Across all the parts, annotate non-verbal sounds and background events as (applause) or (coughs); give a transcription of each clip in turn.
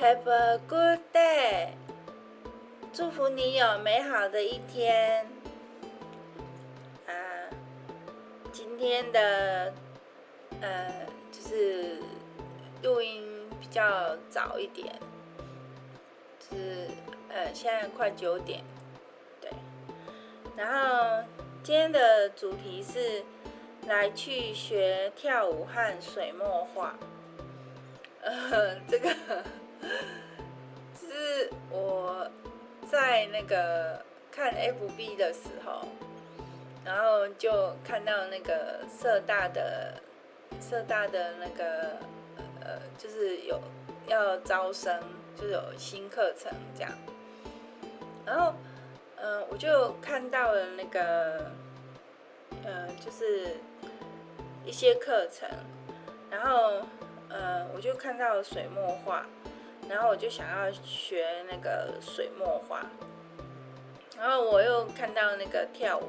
Have a good day，祝福你有美好的一天。啊，今天的呃，就是录音比较早一点，是呃，现在快九点，对。然后今天的主题是来去学跳舞和水墨画。呃，这个 (laughs) 是我在那个看 FB 的时候，然后就看到那个社大的社大的那个呃，就是有要招生，就有新课程这样，然后嗯、我就看到了那个呃，就是一些课程，然后。呃，我就看到水墨画，然后我就想要学那个水墨画，然后我又看到那个跳舞，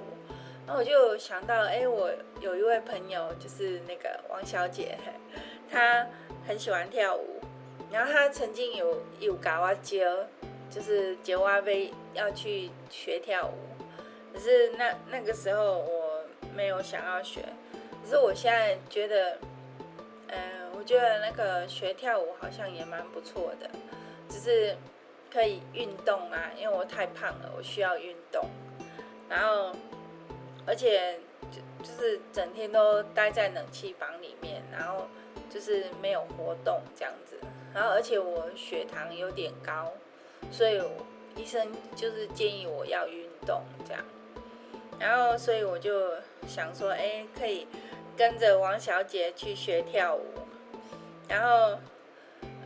然后我就想到，哎，我有一位朋友就是那个王小姐，她很喜欢跳舞，然后她曾经有有搞我教，就是教我被要去学跳舞，可是那那个时候我没有想要学，可是我现在觉得。嗯，我觉得那个学跳舞好像也蛮不错的，只是可以运动啊，因为我太胖了，我需要运动。然后，而且就就是整天都待在冷气房里面，然后就是没有活动这样子。然后，而且我血糖有点高，所以医生就是建议我要运动这样。然后，所以我就想说，哎，可以。跟着王小姐去学跳舞，然后，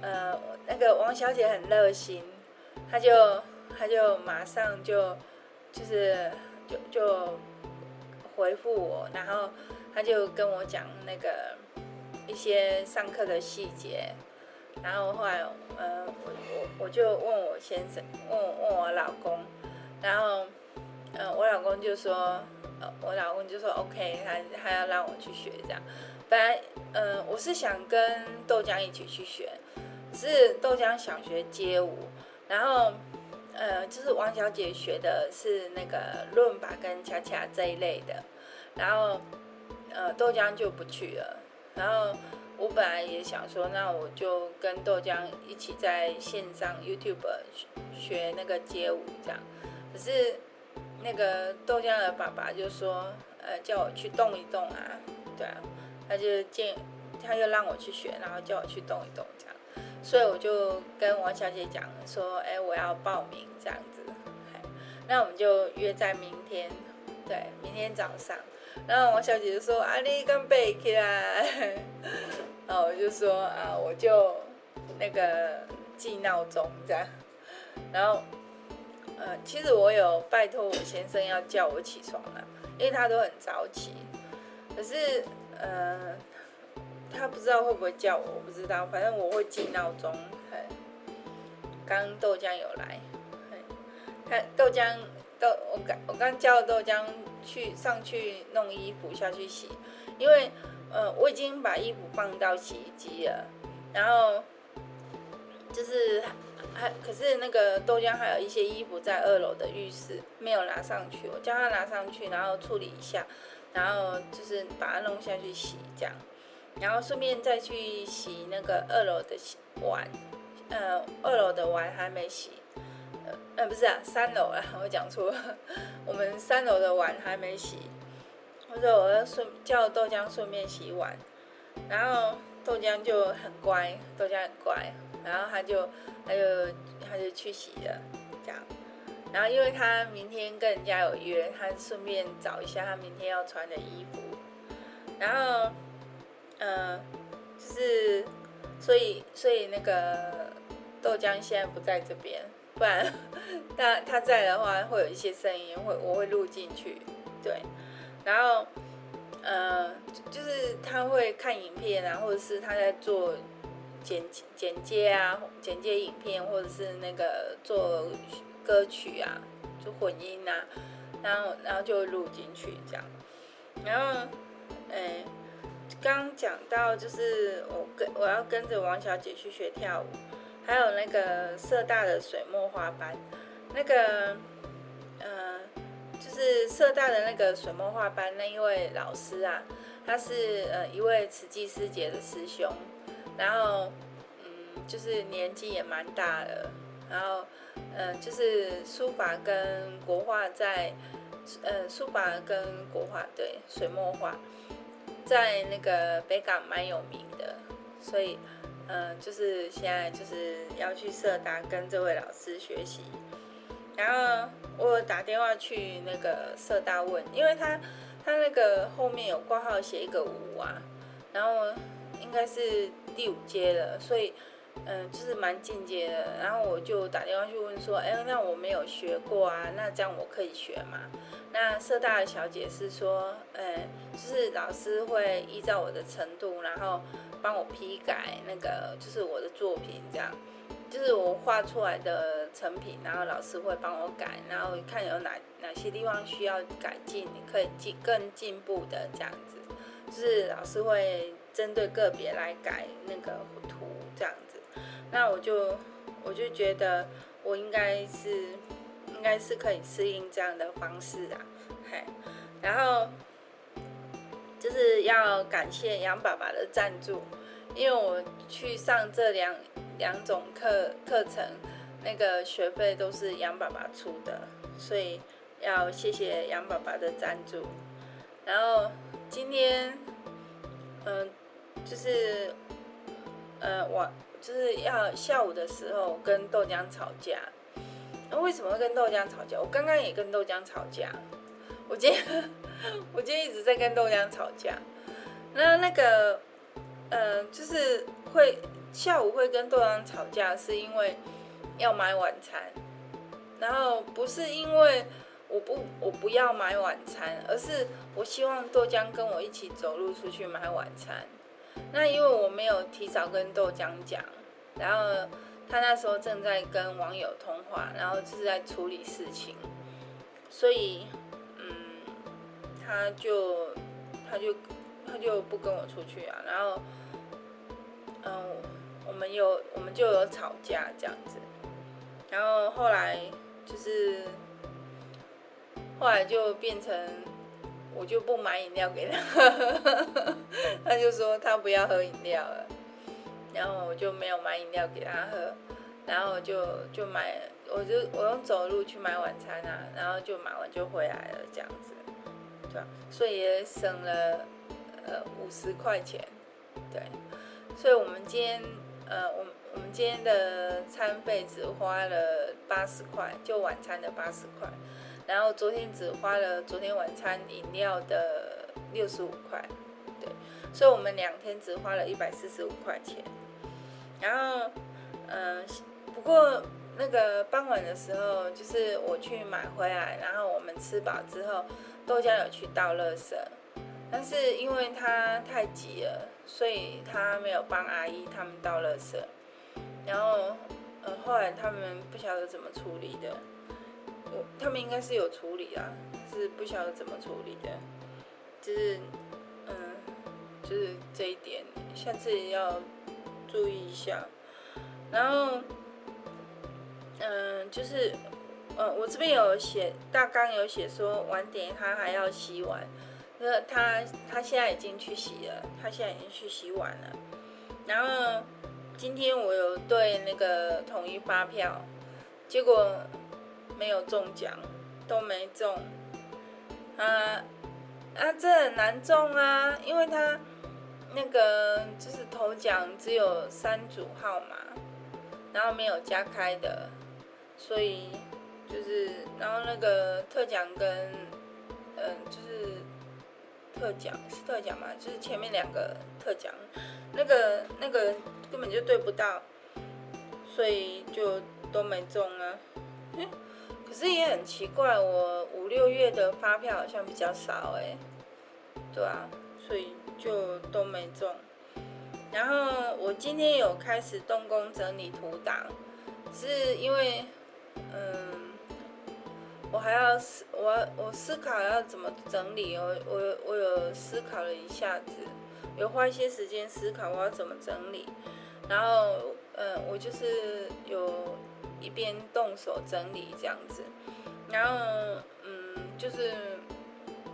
呃，那个王小姐很热心，她就她就马上就就是就就回复我，然后她就跟我讲那个一些上课的细节，然后后来，呃，我我我就问我先生，问问我老公，然后，呃，我老公就说。我老公就说 OK，他他要让我去学这样。本来，嗯、呃，我是想跟豆浆一起去学，是豆浆想学街舞，然后，呃，就是王小姐学的是那个伦巴跟恰恰这一类的，然后，呃，豆浆就不去了。然后我本来也想说，那我就跟豆浆一起在线上 YouTube，学那个街舞这样，可是。那个豆浆的爸爸就说，呃，叫我去动一动啊，对啊，他就建，他又让我去学，然后叫我去动一动这样，所以我就跟王小姐讲说，哎，我要报名这样子，那我们就约在明天，对，明天早上，然后王小姐就说，啊，你刚背起来，(laughs) 然后我就说，啊，我就那个记闹钟这样，然后。呃，其实我有拜托我先生要叫我起床了，因为他都很早起。可是，呃，他不知道会不会叫我，我不知道。反正我会记闹钟。刚豆浆有来，看豆浆豆，我刚我刚叫豆浆去上去弄衣服下去洗，因为呃我已经把衣服放到洗衣机了，然后就是。还可是那个豆浆还有一些衣服在二楼的浴室没有拿上去，我叫他拿上去，然后处理一下，然后就是把它弄下去洗这样，然后顺便再去洗那个二楼的碗，呃，二楼的碗还没洗，呃，不是啊，三楼啊，我讲错了，我们三楼的碗还没洗，我说我要顺叫豆浆顺便洗碗，然后豆浆就很乖，豆浆很乖。然后他就，他就，他就去洗了，然后因为他明天跟人家有约，他顺便找一下他明天要穿的衣服。然后，呃，就是，所以，所以那个豆浆现在不在这边，不然他他在的话，会有一些声音，会我会录进去，对。然后，呃，就是他会看影片啊，或者是他在做。剪剪接啊，剪接影片，或者是那个做歌曲啊，就混音啊，然后然后就录进去这样。然后，哎，刚讲到就是我跟我要跟着王小姐去学跳舞，还有那个社大的水墨画班，那个呃，就是社大的那个水墨画班那一位老师啊，他是呃一位慈济师姐的师兄，然后嗯，就是年纪也蛮大的，然后、呃，就是书法跟国画在。呃，书法跟国画对水墨画，在那个北港蛮有名的，所以，呃，就是现在就是要去社大跟这位老师学习。然后我打电话去那个社大问，因为他他那个后面有挂号写一个五啊，然后应该是第五阶了，所以。嗯，就是蛮进阶的，然后我就打电话去问说，哎，那我没有学过啊，那这样我可以学吗？那社大的小姐是说，哎，就是老师会依照我的程度，然后帮我批改那个，就是我的作品这样，就是我画出来的成品，然后老师会帮我改，然后看有哪哪些地方需要改进，你可以进更进步的这样子，就是老师会针对个别来改那个图这样。那我就我就觉得我应该是应该是可以适应这样的方式的，嘿，然后就是要感谢杨爸爸的赞助，因为我去上这两两种课课程，那个学费都是杨爸爸出的，所以要谢谢杨爸爸的赞助。然后今天嗯、就是呃我。就是要下午的时候跟豆浆吵架，那为什么会跟豆浆吵架？我刚刚也跟豆浆吵架，我今天 (laughs) 我今天一直在跟豆浆吵架。那那个，呃，就是会下午会跟豆浆吵架，是因为要买晚餐，然后不是因为我不我不要买晚餐，而是我希望豆浆跟我一起走路出去买晚餐。那因为我没有提早跟豆浆讲，然后他那时候正在跟网友通话，然后就是在处理事情，所以嗯，他就他就他就不跟我出去啊，然后嗯，我们有我们就有吵架这样子，然后后来就是后来就变成。我就不买饮料给他，(laughs) 他就说他不要喝饮料了，然后我就没有买饮料给他喝，然后就就买，我就我用走路去买晚餐啊，然后就买完就回来了这样子，对？所以也省了呃五十块钱，对，所以我们今天呃我我们今天的餐费只花了八十块，就晚餐的八十块。然后昨天只花了昨天晚餐饮料的六十五块，对，所以我们两天只花了一百四十五块钱。然后，嗯、不过那个傍晚的时候，就是我去买回来，然后我们吃饱之后，豆浆有去倒垃圾，但是因为他太急了，所以他没有帮阿姨他们倒垃圾。然后，呃，后来他们不晓得怎么处理的。他们应该是有处理啊，是不晓得怎么处理的，就是，嗯，就是这一点，下次要注意一下。然后，嗯，就是，呃，我这边有写大纲，有写说晚点他还要洗碗，那他他现在已经去洗了，他现在已经去洗碗了。然后今天我有对那个统一发票，结果。没有中奖，都没中，啊啊，这很难中啊，因为他那个就是头奖只有三组号码，然后没有加开的，所以就是然后那个特奖跟嗯就是特奖是特奖嘛，就是前面两个特奖，那个那个根本就对不到，所以就都没中啊。可是也很奇怪，我五六月的发票好像比较少哎，对啊，所以就都没中。然后我今天有开始动工整理图档，是因为，嗯，我还要思我我思考要怎么整理，我我我有思考了一下子，有花一些时间思考我要怎么整理。然后嗯，我就是有边动手整理这样子，然后嗯，就是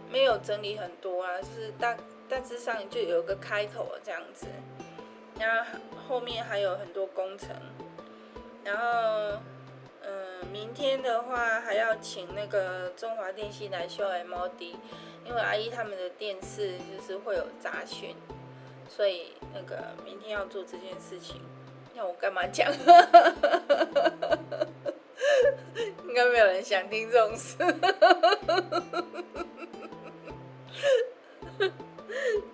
没有整理很多啊，就是大大致上就有个开头这样子，然后后面还有很多工程，然后嗯，明天的话还要请那个中华电信来修 MOD，因为阿姨他们的电视就是会有杂讯，所以那个明天要做这件事情。那我干嘛讲？(laughs) 应该没有人想听这种事。(laughs)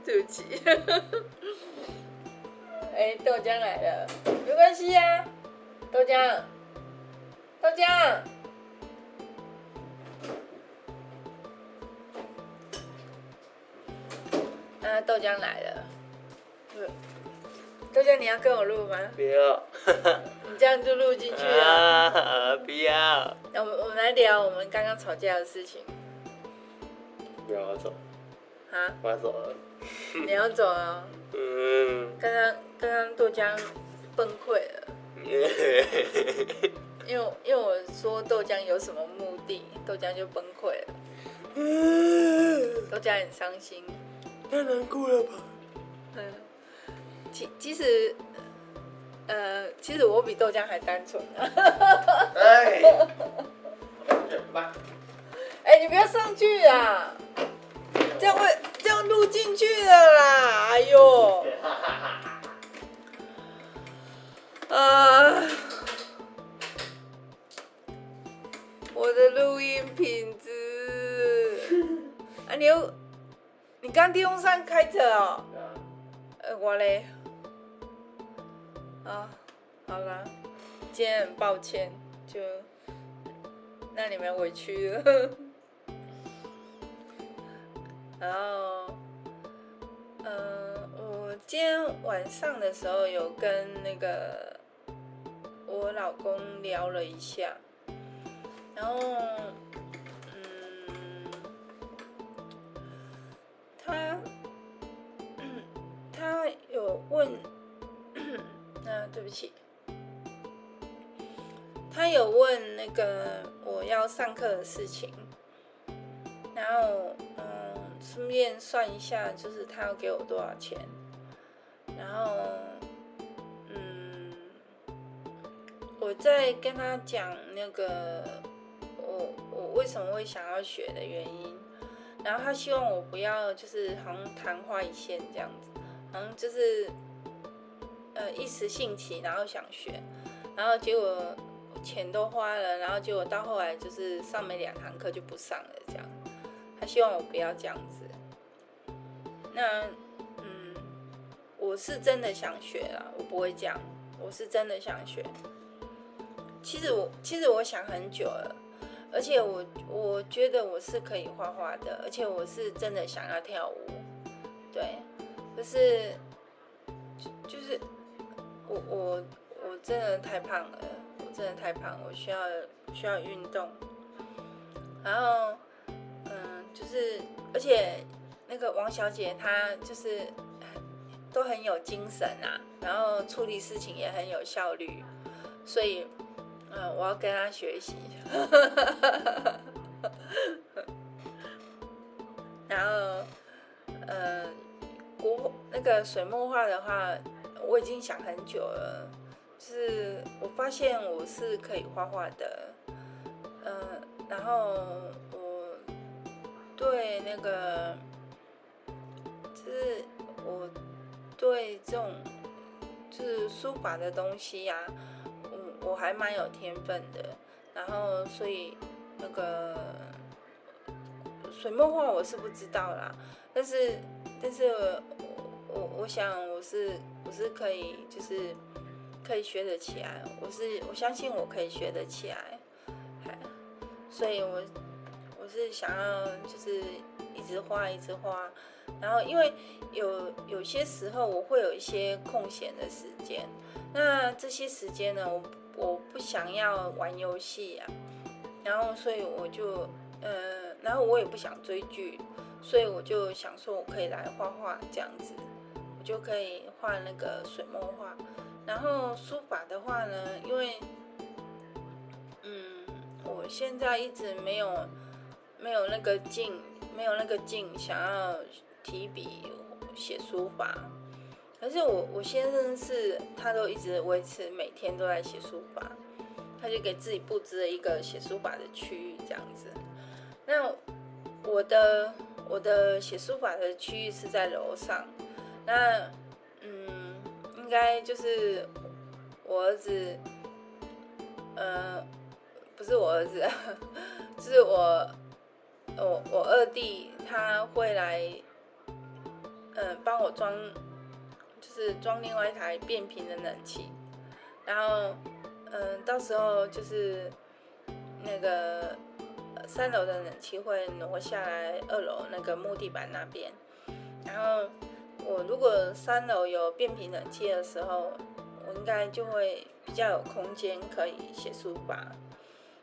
对不起。(laughs) 哎，豆浆来了，没关系呀、啊。豆浆，豆浆。啊，豆浆来了。对。豆浆，你要跟我录吗？不要，(laughs) 你这样就录进去了。啊，不要。那我们我们来聊我们刚刚吵架的事情。不要走。啊？我要走了。你要走了？(laughs) 嗯。刚刚刚刚豆浆崩溃了。(laughs) 因为因为我说豆浆有什么目的，豆浆就崩溃了。豆浆很伤心。太难过了吧？嗯。其其实，呃，其实我比豆浆还单纯啊！哎，(laughs) 哎，你不要上去啊！这样会这样录进去的啦！哎呦，啊，我的录音品质，啊，你又，你刚电风扇开着哦？(laughs) 呃，我嘞。啊，好了，今天很抱歉，就让你们委屈了。(laughs) 然后，嗯，我今天晚上的时候有跟那个我老公聊了一下，然后，嗯，他，(clears throat) 他有问。对不起，他有问那个我要上课的事情，然后嗯，顺便算一下，就是他要给我多少钱，然后嗯，我在跟他讲那个我我为什么会想要学的原因，然后他希望我不要就是好像昙花一现这样子，好像就是。一时兴起，然后想学，然后结果钱都花了，然后结果到后来就是上没两堂课就不上了，这样。他希望我不要这样子。那，嗯，我是真的想学啦，我不会这样，我是真的想学。其实我其实我想很久了，而且我我觉得我是可以画画的，而且我是真的想要跳舞，对，可是就是。我我我真的太胖了，我真的太胖，我需要需要运动。然后，嗯，就是而且那个王小姐她就是都很有精神啊，然后处理事情也很有效率，所以嗯，我要跟她学习。(laughs) 然后，嗯，国那个水墨画的话。我已经想很久了，就是我发现我是可以画画的，嗯，然后我对那个，就是我对这种就是书法的东西呀、我我还蛮有天分的，然后所以那个水墨画我是不知道啦，但是但是。我我想我是我是可以就是可以学得起来，我是我相信我可以学得起来，所以我我是想要就是一直画一直画，然后因为有有些时候我会有一些空闲的时间，那这些时间呢，我我不想要玩游戏啊，然后所以我就呃，然后我也不想追剧，所以我就想说我可以来画画这样子。就可以画那个水墨画，然后书法的话呢，因为嗯，我现在一直没有没有那个劲，没有那个劲想要提笔写书法。可是我我先生是，他都一直维持每天都在写书法，他就给自己布置了一个写书法的区域这样子。那我的我的写书法的区域是在楼上，那嗯，应该就是我儿子，呃，不是我儿子，就 (laughs) 是我我我二弟他会来，嗯、帮我装。就是装另外一台变频的冷气，然后，嗯，到时候就是那个三楼的冷气会挪下来二楼那个木地板那边，然后我如果三楼有变频冷气的时候，我应该就会比较有空间可以写书法。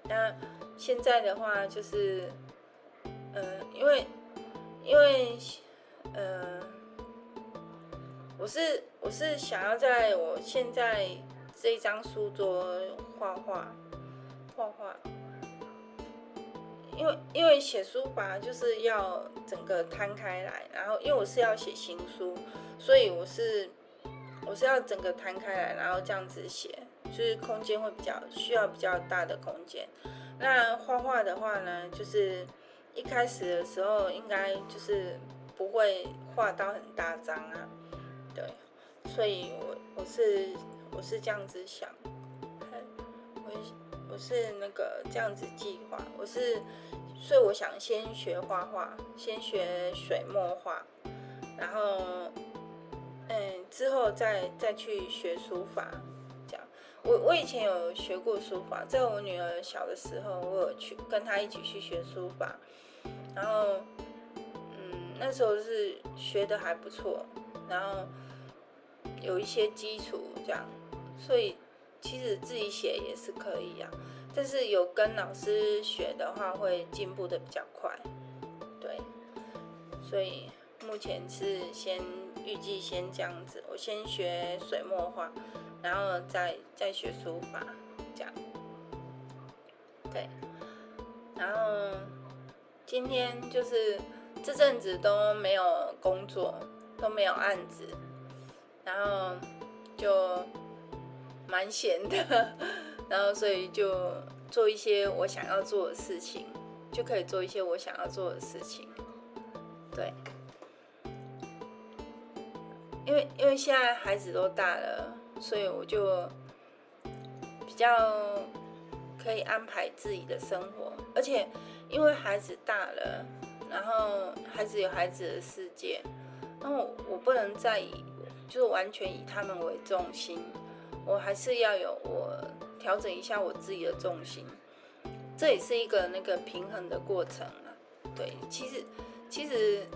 那现在的话就是，嗯，因为，因为，嗯。我是我是想要在我现在这一张书桌画画因为因为写书法就是要整个摊开来，然后因为我是要写新书，所以我是我是要整个摊开来，然后这样子写，就是空间会比较需要比较大的空间。那画画的话呢，就是一开始的时候应该就是不会画到很大张啊。对，所以我我是我是这样子想，我我是那个这样子计划，我是所以我想先学画画，先学水墨画，然后嗯之后再再去学书法，这样。我我以前有学过书法，在我女儿小的时候，我有去跟她一起去学书法，然后嗯那时候是学的还不错，然后。有一些基础这样，所以其实自己写也是可以啊。但是有跟老师学的话，会进步的比较快。对，所以目前是先预计先这样子，我先学水墨画，然后再再学书法这样。对，然后今天就是这阵子都没有工作，都没有案子。然后就蛮闲的，然后所以就做一些我想要做的事情，就可以做一些我想要做的事情。对，因为因为现在孩子都大了，所以我就比较可以安排自己的生活，而且因为孩子大了，然后孩子有孩子的世界，那我，我不能再以。就是完全以他们为中心，我还是要有我调整一下我自己的重心，这也是一个那个平衡的过程啊。对，其实其实，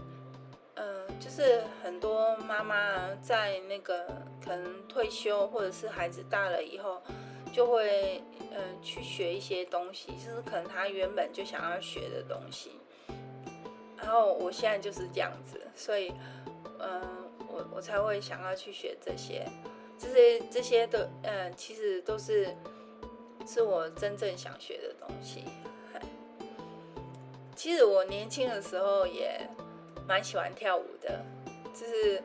嗯、就是很多妈妈在那个可能退休或者是孩子大了以后，就会嗯、去学一些东西，就是可能他原本就想要学的东西。然后我现在就是这样子，所以嗯。我我才会想要去学这些，这些这些都，嗯，其实都是是我真正想学的东西。其实我年轻的时候也蛮喜欢跳舞的，就是，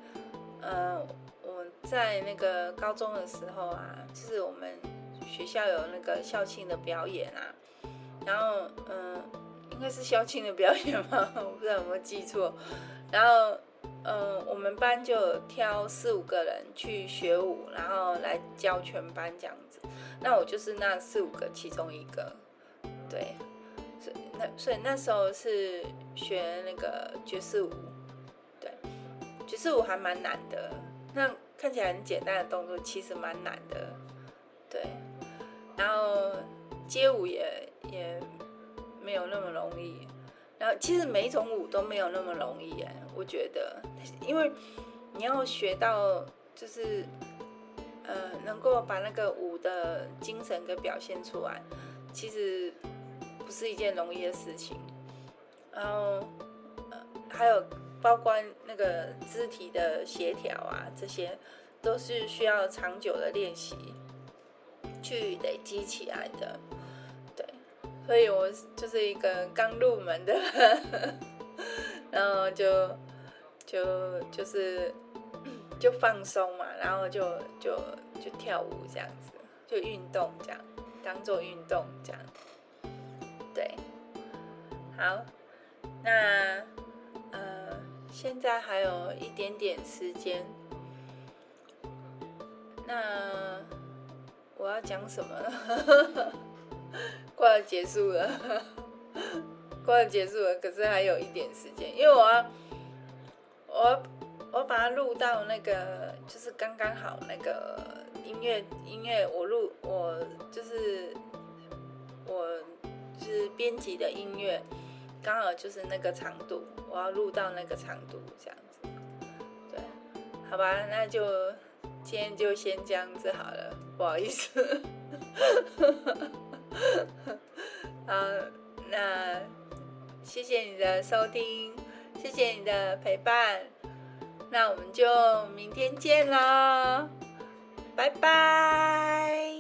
嗯，我在那个高中的时候啊，就是我们学校有那个校庆的表演啊，然后，嗯，应该是校庆的表演吧？(laughs) 我不知道有没有记错，然后。嗯，我们班就挑四五个人去学舞，然后来教全班这样子。那我就是那四五个其中一个，对。所以那所以那时候是学那个爵士舞，对，爵士舞还蛮难的。那看起来很简单的动作，其实蛮难的，对。然后街舞也也没有那么容易。然后其实每一种舞都没有那么容易哎，我觉得，因为你要学到就是，呃，能够把那个舞的精神给表现出来，其实不是一件容易的事情。然后，呃，还有包括那个肢体的协调啊，这些都是需要长久的练习去累积起来的。所以我就是一个刚入门的，(laughs) 然后就就就是 (coughs) 就放松嘛，然后就就就跳舞这样子，就运动这样，当做运动这样。对，好，那呃，现在还有一点点时间，那我要讲什么呢？快要结束了，(laughs) 快要结束了，可是还有一点时间，因为我要，我要我要把它录到那个，就是刚刚好那个音乐音乐，我录我就是我就。是编辑的音乐，刚好就是那个长度，我要录到那个长度这样子，对，好吧，那就今天就先这样子好了，不好意思，(laughs) 好，那谢谢你的收听，谢谢你的陪伴，那我们就明天见喽，拜拜。